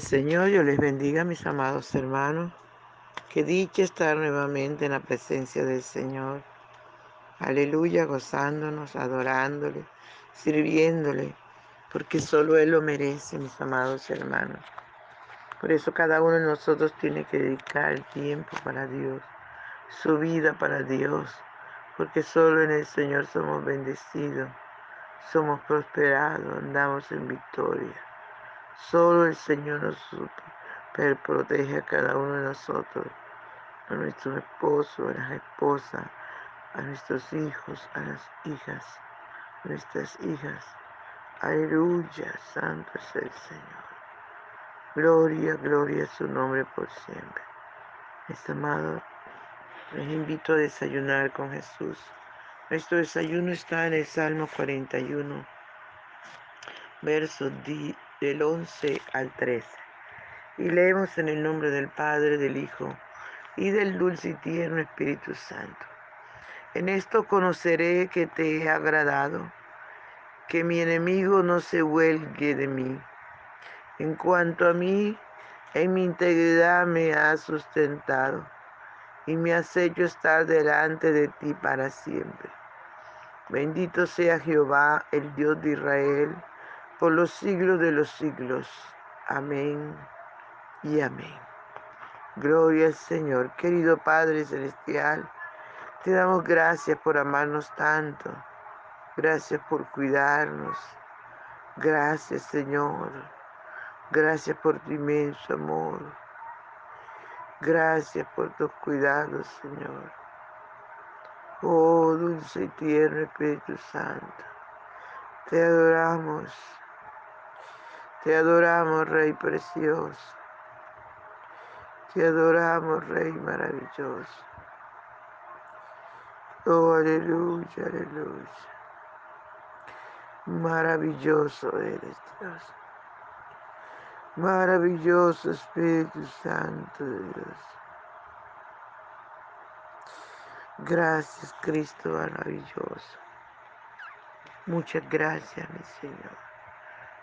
Señor, yo les bendiga, mis amados hermanos. Qué dicha estar nuevamente en la presencia del Señor. Aleluya, gozándonos, adorándole, sirviéndole, porque solo Él lo merece, mis amados hermanos. Por eso cada uno de nosotros tiene que dedicar el tiempo para Dios, su vida para Dios, porque solo en el Señor somos bendecidos, somos prosperados, andamos en victoria. Solo el Señor nos protege a cada uno de nosotros, a nuestro esposo, a las esposas, a nuestros hijos, a las hijas, a nuestras hijas. Aleluya, santo es el Señor. Gloria, gloria a su nombre por siempre. Mis amados, les invito a desayunar con Jesús. Nuestro desayuno está en el Salmo 41, versos del 11 al 13. Y leemos en el nombre del Padre, del Hijo y del dulce y tierno Espíritu Santo. En esto conoceré que te he agradado, que mi enemigo no se huelgue de mí. En cuanto a mí, en mi integridad me has sustentado y me has hecho estar delante de ti para siempre. Bendito sea Jehová, el Dios de Israel por los siglos de los siglos. Amén y amén. Gloria al Señor. Querido Padre Celestial, te damos gracias por amarnos tanto. Gracias por cuidarnos. Gracias, Señor. Gracias por tu inmenso amor. Gracias por tus cuidados, Señor. Oh, dulce y tierno Espíritu Santo. Te adoramos. Te adoramos, Rey precioso. Te adoramos, Rey maravilloso. Oh, aleluya, aleluya. Maravilloso eres Dios. Maravilloso Espíritu Santo de Dios. Gracias, Cristo maravilloso. Muchas gracias, mi Señor.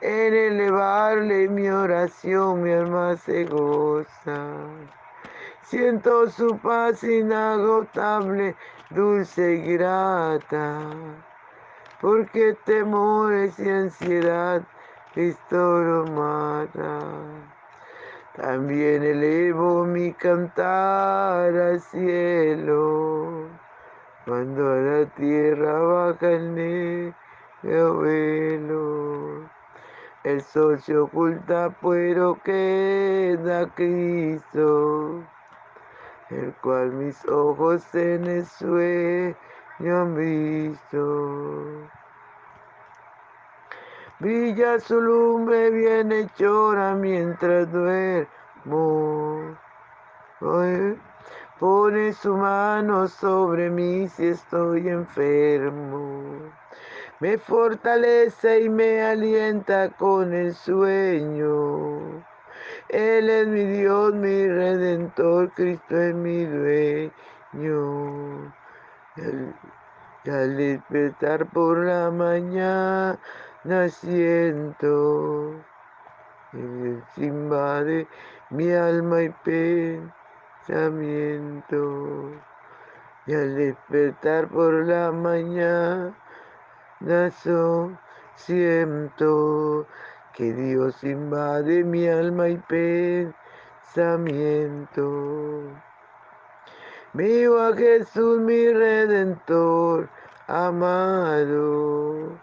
en elevarle mi oración mi alma se goza. Siento su paz inagotable, dulce y grata, porque temores y ansiedad Cristo lo mata. También elevo mi cantar al cielo, cuando a la tierra baja el negro velo. El sol se oculta, pero queda Cristo, el cual mis ojos en el sueño han visto. Brilla su lumbre bienhechora mientras duermo. pone su mano sobre mí si estoy enfermo me fortalece y me alienta con el sueño. Él es mi Dios, mi redentor, Cristo es mi dueño. Y al, despertar por la mañana siento, Él invade mi alma y pensamiento. Y al despertar por la mañana nazo, siento que Dios invade mi alma y pensamiento. Vivo a Jesús mi redentor amado,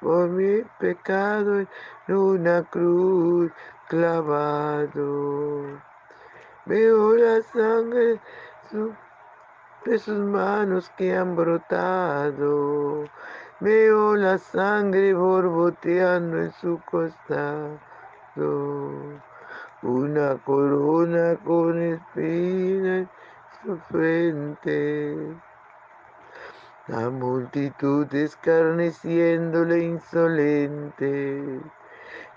por mi pecado en una cruz clavado. Veo la sangre de sus manos que han brotado. Veo la sangre borboteando en su costado. Una corona con espinas su frente. La multitud escarneciéndole insolente,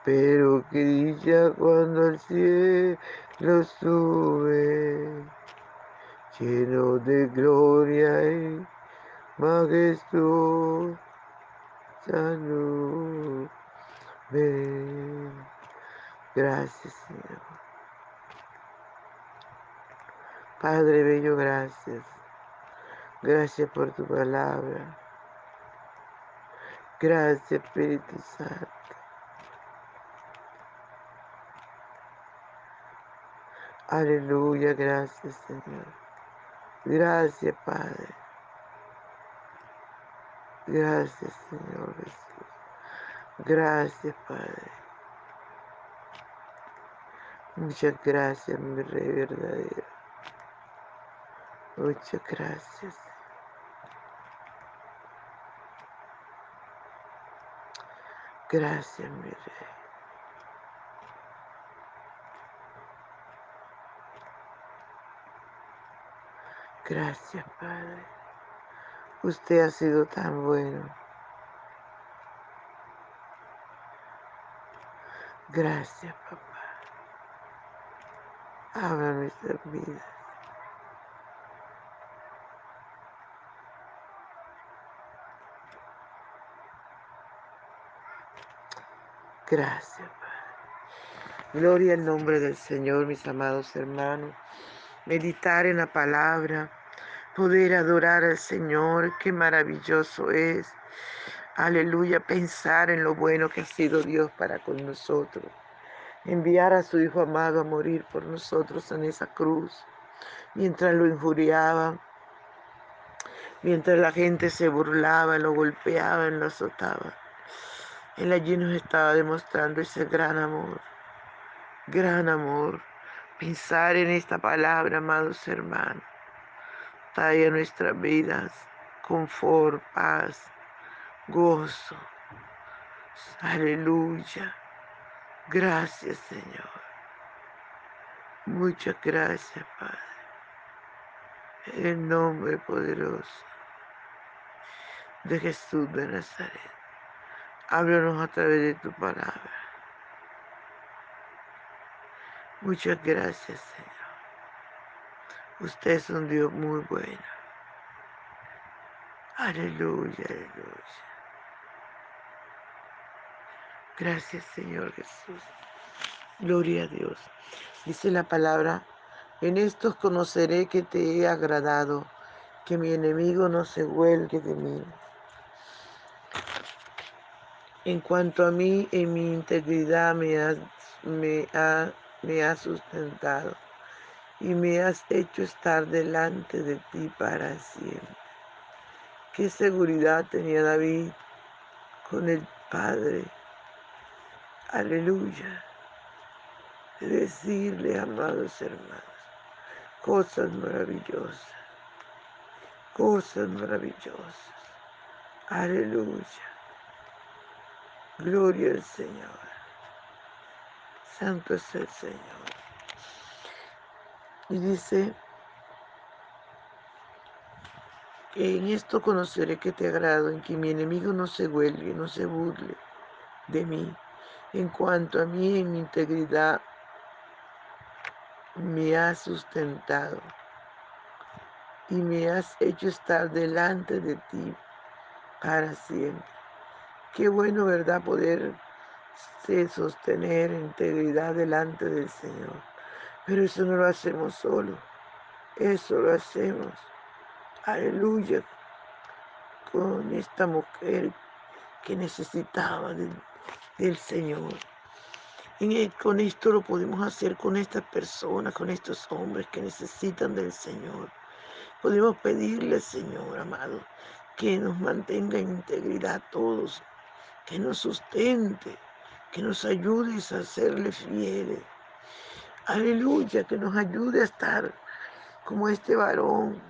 pero que cuando al cielo sube, lleno de gloria y majestuosa nube. Gracias, Señor. Padre Bello, gracias. Gracias por tu palabra. Gracias, Espíritu Santo. Aleluya, gracias, Señor. Gracias, Padre. Gracias, Señor. Gracias, Padre. Muchas gracias, mi Rey verdadero. Muchas gracias. Gracias, mi Rey. Gracias, Padre. Usted ha sido tan bueno. Gracias, papá. Habla nuestras vidas. Gracias, Padre. Gloria al nombre del Señor, mis amados hermanos. Meditar en la palabra, poder adorar al Señor, qué maravilloso es. Aleluya, pensar en lo bueno que ha sido Dios para con nosotros. Enviar a su Hijo amado a morir por nosotros en esa cruz, mientras lo injuriaban, mientras la gente se burlaba, lo golpeaba, lo azotaba. Él allí nos estaba demostrando ese gran amor, gran amor. Pensar en esta palabra, amados hermanos, trae nuestras vidas confort, paz, gozo. Aleluya. Gracias, Señor. Muchas gracias, Padre. En el nombre poderoso de Jesús de Nazaret. Háblanos a través de tu palabra. Muchas gracias, Señor. Usted es un Dios muy bueno. Aleluya, aleluya. Gracias, Señor Jesús. Gloria a Dios. Dice la palabra, en estos conoceré que te he agradado, que mi enemigo no se huelgue de mí. En cuanto a mí, en mi integridad me has, me, me sustentado y me has hecho estar delante de ti para siempre. Qué seguridad tenía David con el Padre. Aleluya. De decirle, amados hermanos, cosas maravillosas, cosas maravillosas. Aleluya. Gloria al Señor. Santo es el Señor. Y dice, en esto conoceré que te agrado, en que mi enemigo no se vuelve, no se burle de mí. En cuanto a mí, en mi integridad, me has sustentado y me has hecho estar delante de ti para siempre. Qué bueno, ¿verdad? Poder sostener integridad delante del Señor. Pero eso no lo hacemos solo. Eso lo hacemos. Aleluya. Con esta mujer que necesitaba del, del Señor. con esto lo podemos hacer con estas personas, con estos hombres que necesitan del Señor. Podemos pedirle, Señor amado, que nos mantenga en integridad todos, que nos sustente, que nos ayude a serle fieles. Aleluya, que nos ayude a estar como este varón,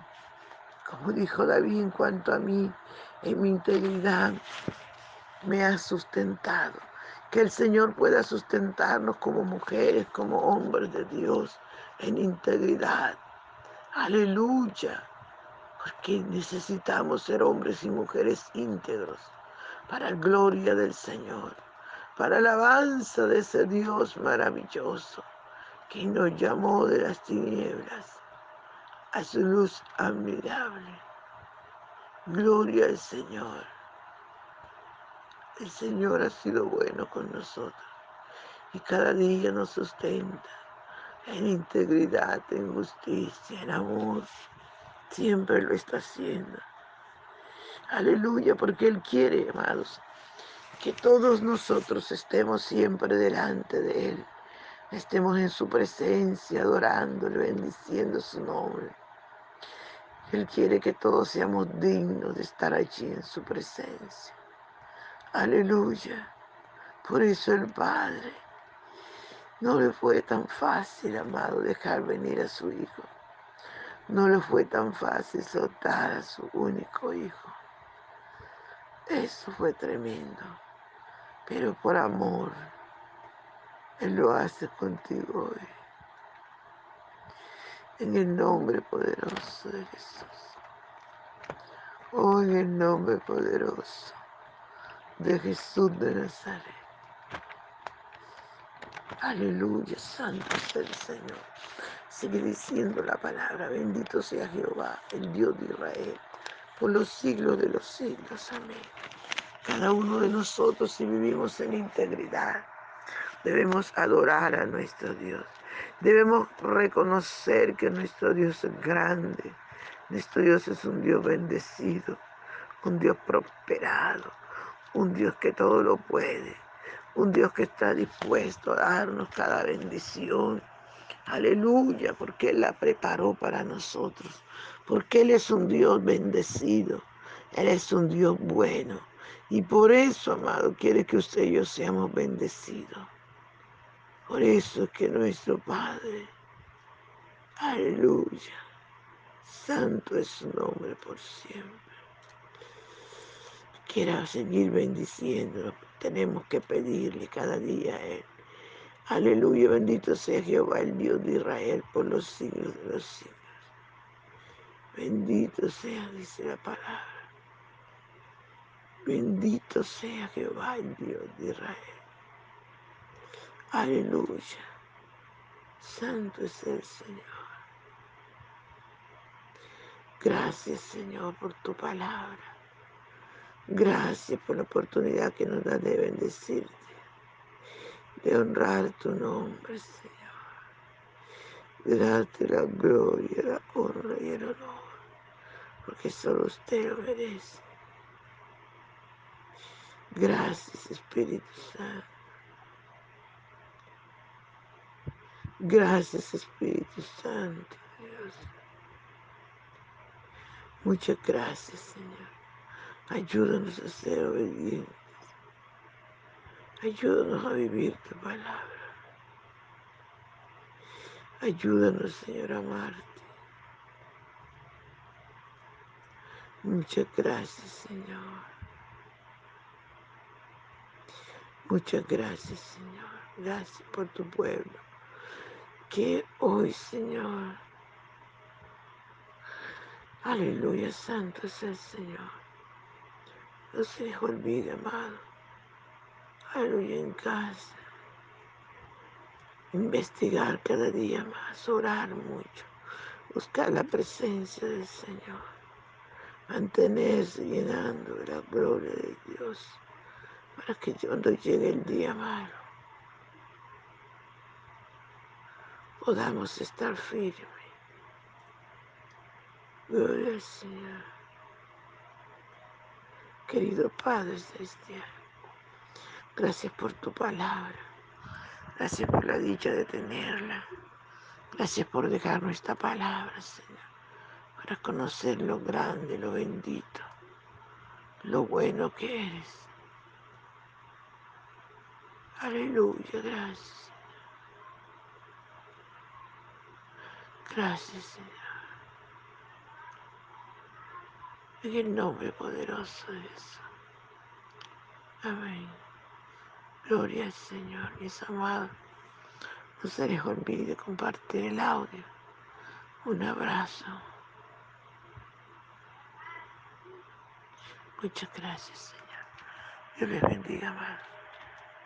como dijo David en cuanto a mí, en mi integridad me ha sustentado. Que el Señor pueda sustentarnos como mujeres, como hombres de Dios, en integridad Aleluya. Porque necesitamos ser hombres y mujeres íntegros para gloria del Señor, para alabanza de ese Dios maravilloso que nos llamó de las tinieblas a su luz admirable. Gloria al Señor. El Señor ha sido bueno con nosotros y cada día nos sustenta en integridad, en justicia, en amor. Siempre lo está haciendo. Aleluya, porque Él quiere, amados, que todos nosotros estemos siempre delante de Él. Estemos en su presencia, adorándole, bendiciendo su nombre. Él quiere que todos seamos dignos de estar allí en su presencia. Aleluya. Por eso el Padre no le fue tan fácil, amado, dejar venir a su Hijo. No le fue tan fácil soltar a su único Hijo. Eso fue tremendo. Pero por amor, Él lo hace contigo hoy. En el nombre poderoso de Jesús. Oh, en el nombre poderoso de Jesús de Nazaret. Aleluya, santo es el Señor. Sigue diciendo la palabra, bendito sea Jehová, el Dios de Israel, por los siglos de los siglos. Amén. Cada uno de nosotros, si vivimos en integridad, debemos adorar a nuestro Dios. Debemos reconocer que nuestro Dios es grande. Nuestro Dios es un Dios bendecido, un Dios prosperado, un Dios que todo lo puede un Dios que está dispuesto a darnos cada bendición. Aleluya, porque Él la preparó para nosotros, porque Él es un Dios bendecido, Él es un Dios bueno. Y por eso, amado, quiere que usted y yo seamos bendecidos. Por eso es que nuestro Padre, aleluya, santo es su nombre por siempre quiera seguir bendiciéndolo, tenemos que pedirle cada día a Él. Aleluya, bendito sea Jehová, el Dios de Israel, por los siglos de los siglos. Bendito sea, dice la palabra. Bendito sea Jehová, el Dios de Israel. Aleluya. Santo es el Señor. Gracias, Señor, por tu palabra. Gracias por la oportunidad que nos da de bendecirte, de honrar tu nombre, Señor, de darte la gloria, la honra y el honor, porque solo usted lo merece. Gracias, Espíritu Santo. Gracias, Espíritu Santo, Dios. Muchas gracias, Señor. Ayúdanos a ser obedientes. Ayúdanos a vivir tu palabra. Ayúdanos, Señor, a amarte. Muchas gracias, Señor. Muchas gracias, Señor. Gracias por tu pueblo. Que hoy, Señor, aleluya, santo es el Señor no se les olvide, amado. Aleluya en casa. Investigar cada día más, orar mucho, buscar la presencia del Señor, mantenerse llenando de la gloria de Dios, para que cuando llegue el día malo podamos estar firmes. Gloria al Señor. Querido Padre Celestial, gracias por tu palabra. Gracias por la dicha de tenerla. Gracias por dejarnos esta palabra, Señor, para conocer lo grande, lo bendito, lo bueno que eres. Aleluya, gracias. Gracias, Señor. En el nombre poderoso de Jesús. Amén. Gloria al Señor, mis amados. No se les olvide compartir el audio. Un abrazo. Muchas gracias, Señor. Dios les bendiga más.